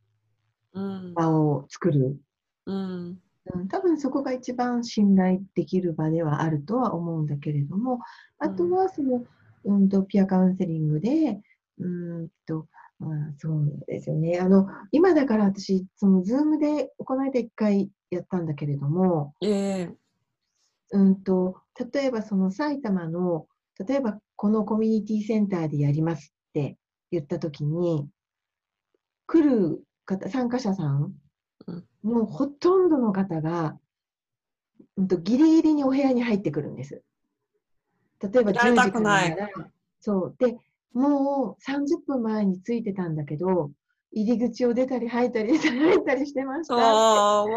うん。場を作る。うんうん、多分そこが一番信頼できる場ではあるとは思うんだけれども、あとはその、うんと、ピアカウンセリングで、うんと、まあ、そうですよね。あの、今だから私、その、ズームで、この間一回やったんだけれども、ええうんと、例えばその埼玉の、例えばこのコミュニティセンターでやりますって言ったときに、来る方、参加者さんうんのほとんどの方が、うんと、ギリギリにお部屋に入ってくるんです。例えば10入られた時からそう。で、もう30分前に着いてたんだけど、入り口を出たり入ったり出たり入ったりしてました。Oh.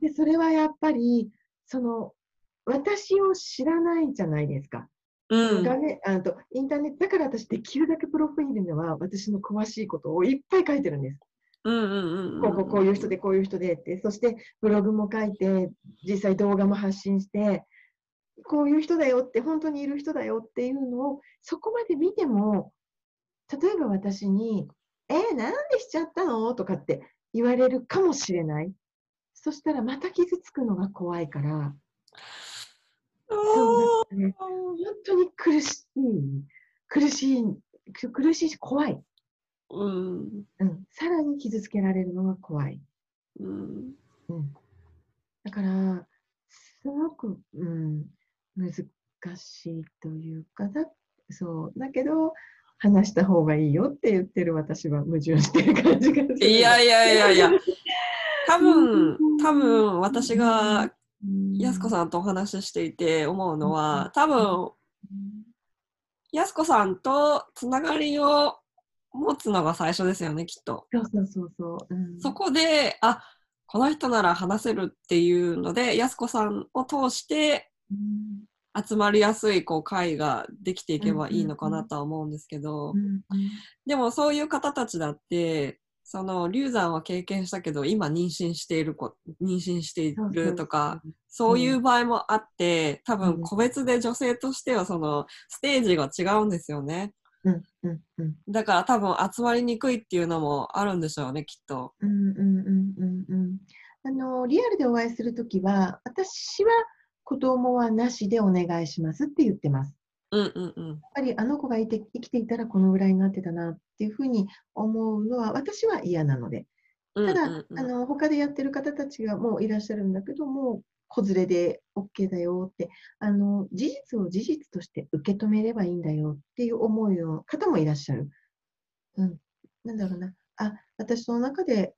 で、それはやっぱり、その、私を知らないじゃないですか。うん。あとインターネットだから私できるだけプロフィールには私の詳しいことをいっぱい書いてるんです。うんうんうんうん。こうこうこういう人でこういう人でって、そしてブログも書いて、実際動画も発信して、こういう人だよって、本当にいる人だよっていうのをそこまで見ても、例えば私に、えーなんでしちゃったの？とかって言われるかもしれない。そしたらまた傷つくのが怖いから、そうだね。本当に苦しい、苦しい、く苦しいし怖い。うん。うん。さらに傷つけられるのが怖い。うん。うん。だから、すごく、うん、難しいというか、だそう。だけど、話した方がいいよって言ってる私は矛盾してる感じがする。いやいやいやいや。多分、多分私がうん、やすこさんとお話ししていて思うのは、多分、うんやすこさんとつながりを持つのが最初ですよね、きっと。そうそうそうそう。うん、そこで、あ、この人なら話せるっていうので、やすこさんを通してうん集まりやすいこう会ができていけばいいのかなとは思うんですけど、うんでもそういう方たちだって、その流産は経験したけど、今妊娠している子、妊娠しているとか、そういう場合もあって、多分個別で女性としてはそのステージが違うんですよね。うんうんうんだから多分集まりにくいっていうのもあるんでしょうね、きっと。うんうんうんうんうんあのリアルでお会いするときは、私は子供はなしでお願いしますって言ってます。うんうんうん。やっぱりあの子がいて生きていたらこのぐらいになってたなっていうふうに思うのは私は嫌なので。ただ、うんうんうんあの他でやってる方たちがもういらっしゃるんだけども、子連れで OK だよってあの、事実を事実として受け止めればいいんだよっていう思いの方もいらっしゃる。うん、なんだろうな、あ私の中で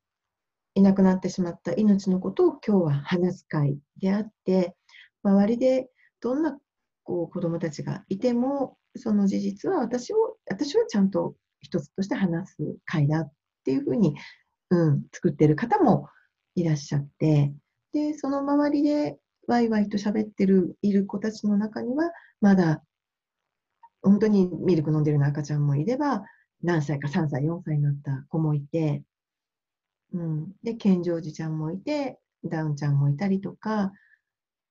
いなくなってしまった命のことを今日は話す会であって、周りでどんなこう子供たちがいても、その事実は私を私はちゃんと一つとして話す会だっていうふうにうん、作ってる方もいらっしゃって、で、その周りでワイワイと喋ってる、いる子たちの中には、まだ、本当にミルク飲んでるような赤ちゃんもいれば、何歳か3歳、4歳になった子もいて、うん、で、健常児ちゃんもいて、ダウンちゃんもいたりとか、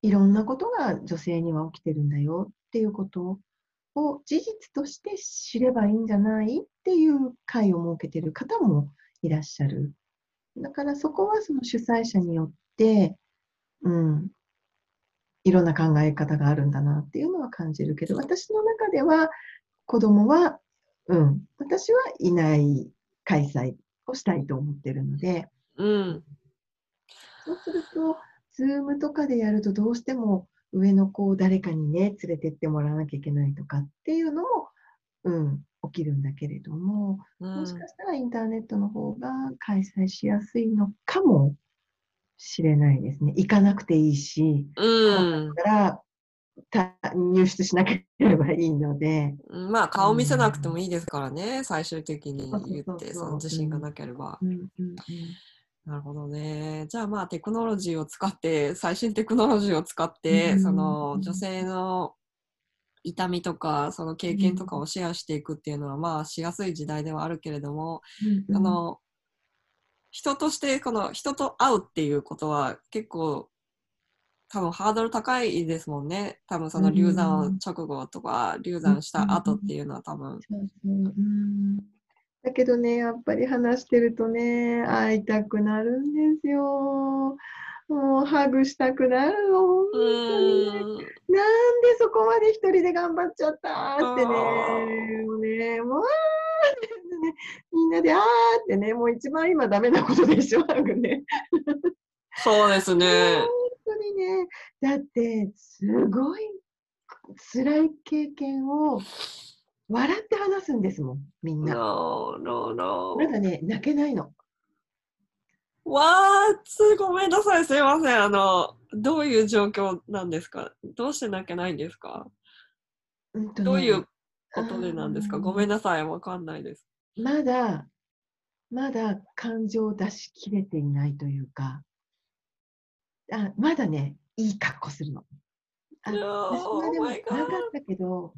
いろんなことが女性には起きてるんだよっていうことを事実として知ればいいんじゃない？っていう会を設けてる方もいらっしゃる。だからそこはその主催者によっ、うん、いろんな考え方があるんだなっていうのは感じるけど、私の中では子供は、うん、私はいない開催をしたいと思ってるので、うん。そうすると、ズームとかでやるとどうしても上の子を誰かにね、連れてってもらわなきゃいけないとかっていうのも、うん、起きるんだけれども、うん。もしかしたらインターネットの方が開催しやすいのかもしれないですね。行かなくていいし、うんだからた入室しなければいいので、うん。まあ顔見せなくてもいいですからね、最終的に言って、その自信がなければ。うんうんうんなるほどね。じゃあまあテクノロジーを使って、最新テクノロジーを使って、うんその女性の痛みとか、その経験とかをシェアしていくっていうのは、まあしやすい時代ではあるけれども、うんあの、人として、この人と会うっていうことは結構、多分ハードル高いですもんね。多分その流産直後とか、流産した後っていうのは多分。そうそううんだけどね、やっぱり話してるとね、会いたくなるんですよ。もうハグしたくなるの、本う当に。なんでそこまで一人で頑張っちゃったってね、もうね、ね、みんなで、あーってね、もう一番今ダメなことでしょ、ハグね。そうですね。本当にね、だって、すごい辛い経験を笑って話すんですもん、みんな。No, no, no. まだね、泣けないの。わーつごめんなさい、すいません。あの、どういう状況なんですか？どうして泣けないんですか？うんとねどういうことでなんですか？ごめんなさい、わかんないです。まだ、まだ感情を出し切れていないというか、あまだね、いい格好するの。あ No, 私はで oh もなかったけど、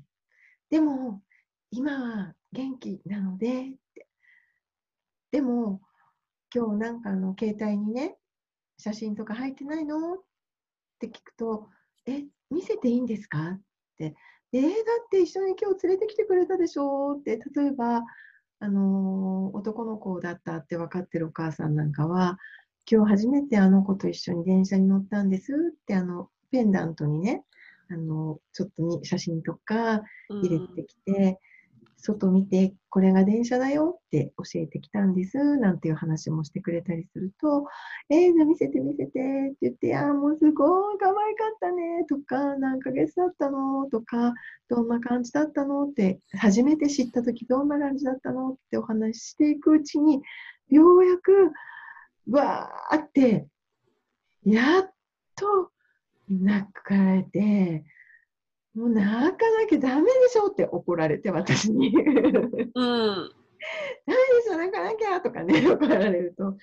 でも、今は元気なのでって。でも、今日なんかあの携帯にね、写真とか入ってないのって聞くと、え、見せていいんですかって。えーだって一緒に今日連れてきてくれたでしょって、例えば、あの男の子だったって分かってるお母さんなんかは、今日初めてあの子と一緒に電車に乗ったんですって、あの、ペンダントにね、あの、ちょっとに写真とか入れてきて、外見て、これが電車だよって教えてきたんです、なんていう話もしてくれたりすると、えー、じゃあ見せて見せてって言って、あーもうすごい可愛かったねとか、何ヶ月だったのとか、どんな感じだったのって、初めて知った時どんな感じだったのってお話ししていくうちに、ようやく、わーって、やっと泣かれて、もう泣かなきゃダメでしょって怒られて、私に。うん。しょ、泣かなきゃとかね、怒られると、ね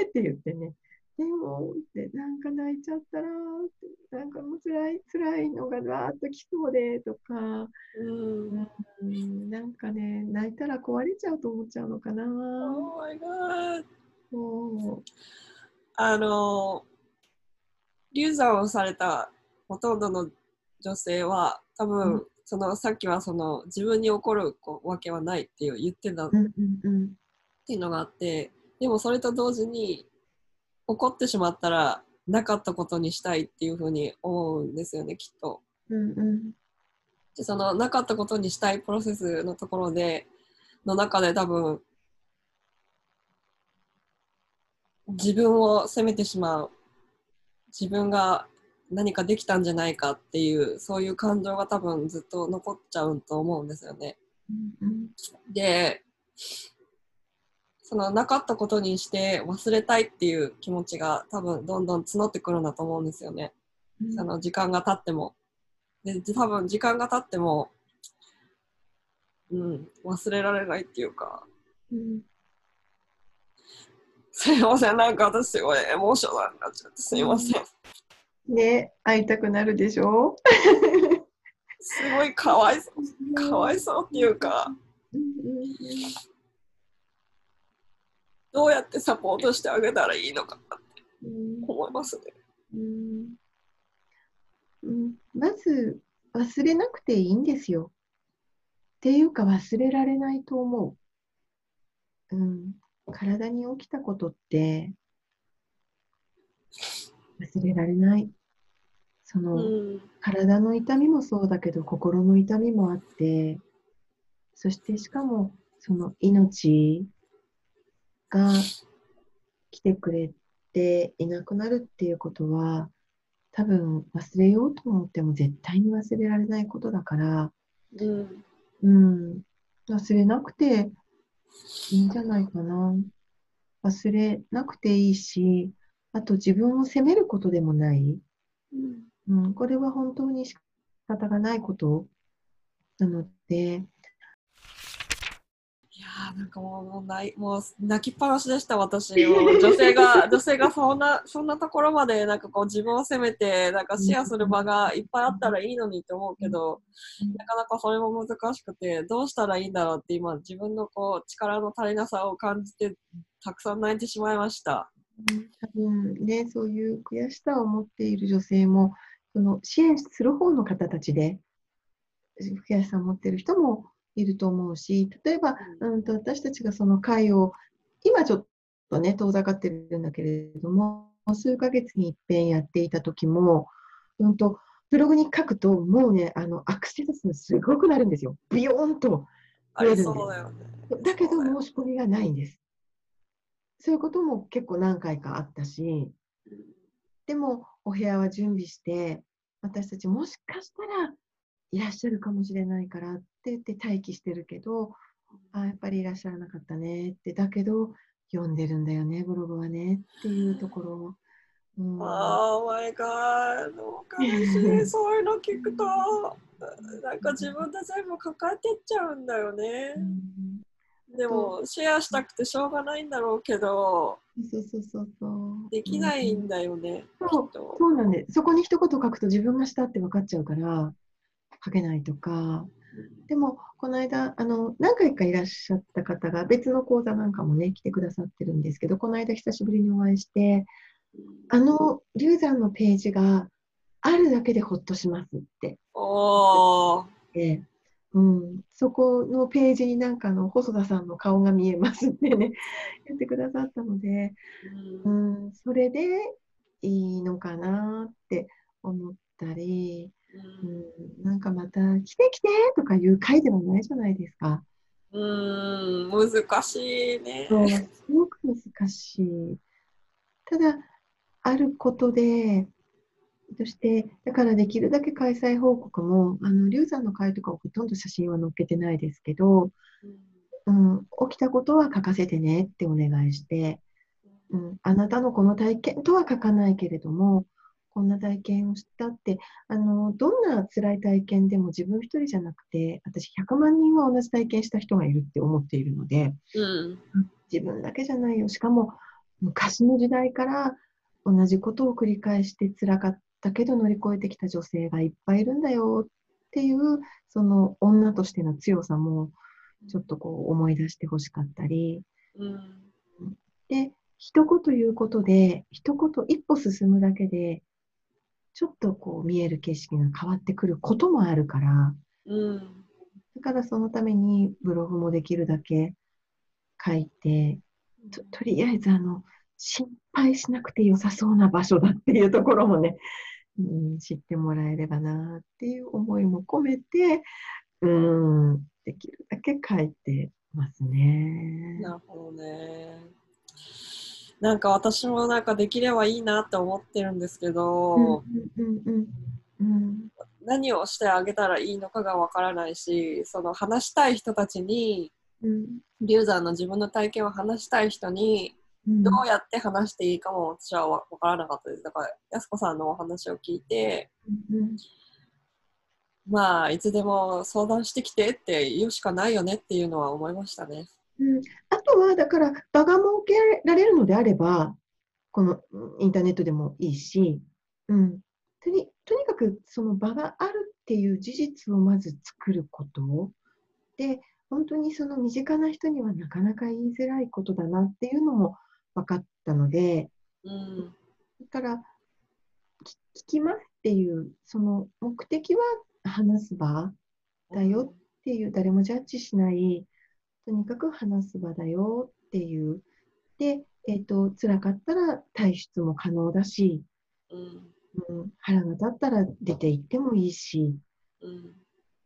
えって言ってね。でも、ってなんか泣いちゃったら、なんかもう辛い、辛いのがわーっときそうで、とか、うん。うん、なんかね、泣いたら壊れちゃうと思っちゃうのかな。Oh my god. そうあの、流産をされたほとんどの女性は、多分、うん。そのさっきはその自分に起こるわけはないっていう言ってたっうんうんうん。ていうのがあって、でもそれと同時に起こってしまったらなかったことにしたいっていうふうに思うんですよね、きっと。うんうん。でそのなかったことにしたいプロセスのところでの中で多分自分を責めてしまう。自分が何かできたんじゃないかっていうそういう感情が多分ずっと残っちゃうと思うんですよね。うんでそのなかったことにして忘れたいっていう気持ちが多分どんどん募ってくるんだと思うんですよね。うんその時間が経っても。で、多分時間が経っても、うん、忘れられないっていうか、うんすいません、なんか私すごいエモーショナルになっちゃってすいません。ね、会いたくなるでしょ？すごいかわいそう、かわいそうっていうか、どうやってサポートしてあげたらいいのかなってうん思いますね。うん。うん。まず忘れなくていいん。ですよ。っていうか忘れられないと思う。うん、体に起きたことって忘れられない。その、うん、体の痛みもそうだけど心の痛みもあってそしてしかもその命が来てくれていなくなるっていうことは多分忘れようと思っても絶対に忘れられないことだから、うん、うん、忘れなくていいんじゃないかな。忘れなくていいしあと自分を責めることでもない。うん、これは本当に仕方がないこと。なので、いやーなんかもうないもう泣きっぱなしでした私女性が 女性がそんなそんなところまでなんかこう自分を責めてなんかシェアする場がいっぱいあったらいいのにって思うけど、うん。なかなかそれも難しくてどうしたらいいんだろうって今自分のこう力の足りなさを感じてたくさん泣いてしまいました。多分ね、そういう悔しさを持っている女性も、その支援する方の方たちで、悔しさを持っている人もいると思うし、例えば、うん、と私たちがその会を、今ちょっとね、遠ざかってるんだけれども、数ヶ月に一遍やっていた時も、うんと、ブログに書くと、もうね、あのアクセス数すごくなるんですよ。ビヨーンと。ありそうだよね。だけど申し込みがないんです。そういうことも結構何回かあったし、でもお部屋は準備して、私たちもしかしたらいらっしゃるかもしれないからって言って待機してるけど、あやっぱりいらっしゃらなかったねって、だけど読んでるんだよね、ブログはねっていうところ。うん、Oh my god 悲しい そういうの聞くとなんか自分で全部抱えてっちゃうんだよね。うん。でもシェアしたくてしょうがないんだろうけどそうそうそうそう。できないんだよねそうきっとそうなんです。そこに一言書くと自分がしたって分かっちゃうから、書けないとか。でも、この間、あの、何回かいらっしゃった方が、別の講座なんかもね、来てくださってるんですけど、この間久しぶりにお会いして、あの、流産のページがあるだけでほっとしますって。おーでうん、そこのページになんかあの細田さんの顔が見えますってね、言ってくださったので、ううん。ん、それでいいのかなって思ったり、うん、なんかまた来て来てとかいう回ではないじゃないですか。うん。難しいね。すごく難しい。ただ、あることで、そして、だからできるだけ開催報告も、あの、流産の会とかほとんど写真は載っけてないですけど、うん、起きたことは書かせてねってお願いして、うん、あなたのこの体験とは書かないけれども、こんな体験をしたって、あの、どんな辛い体験でも自分一人じゃなくて、私100万人は同じ体験した人がいるって思っているので、うん自分だけじゃないよ。しかも、昔の時代から同じことを繰り返して辛かったけど乗り越えてきた女性がいっぱいいるんだよ。っていう、その女としての強さも、ちょっとこう思い出してほしかったり、うん。で、一言言うことで、一言一歩進むだけで、ちょっとこう見える景色が変わってくることもあるから、うん。だからそのためにブログもできるだけ書いて、ととりあえずあの、心配しなくて良さそうな場所だっていうところもね、うん、知ってもらえればなっていう思いも込めて、うん、できるだけ書いてますね。なるほどね。なんか私もなんかできればいいなって思ってるんですけど、何をしてあげたらいいのかがわからないし、その話したい人たちに、うん流産の自分の体験を話したい人に、うんどうやって話していいかも私はわわからなかったです。だから、やすこさんのお話を聞いて、うんまあ、いつでも相談してきてって言うしかないよねっていうのは思いましたね。うん。あとは、だから、場が設けられるのであれば、このうんインターネットでもいいし、うん、とにとにかくその場があるっていう事実をまず作ること。で、本当にその身近な人にはなかなか言いづらいことだなっていうのも分かったので、うん。だから、き聞きますっていう、その目的は話す場だよっていう、誰もジャッジしない、とにかく話す場だよっていう。で、えっ、と、辛かったら退出も可能だし、うん。うん、腹が立ったら出て行ってもいいし、うん。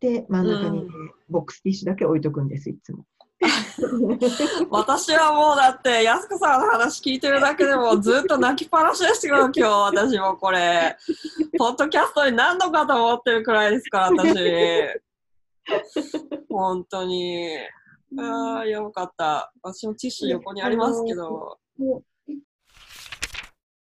で、真ん中にね、うんボックスティッシュだけ置いとくんです、いつも。私はもうだって、やすこさんの話聞いてるだけでもずっと泣きっぱなしですよ、今日私もこれ。ポッドキャストに何度かと思ってるくらいですから、私。本当に。ああ、よかった。私もティッシュ横にありますけど。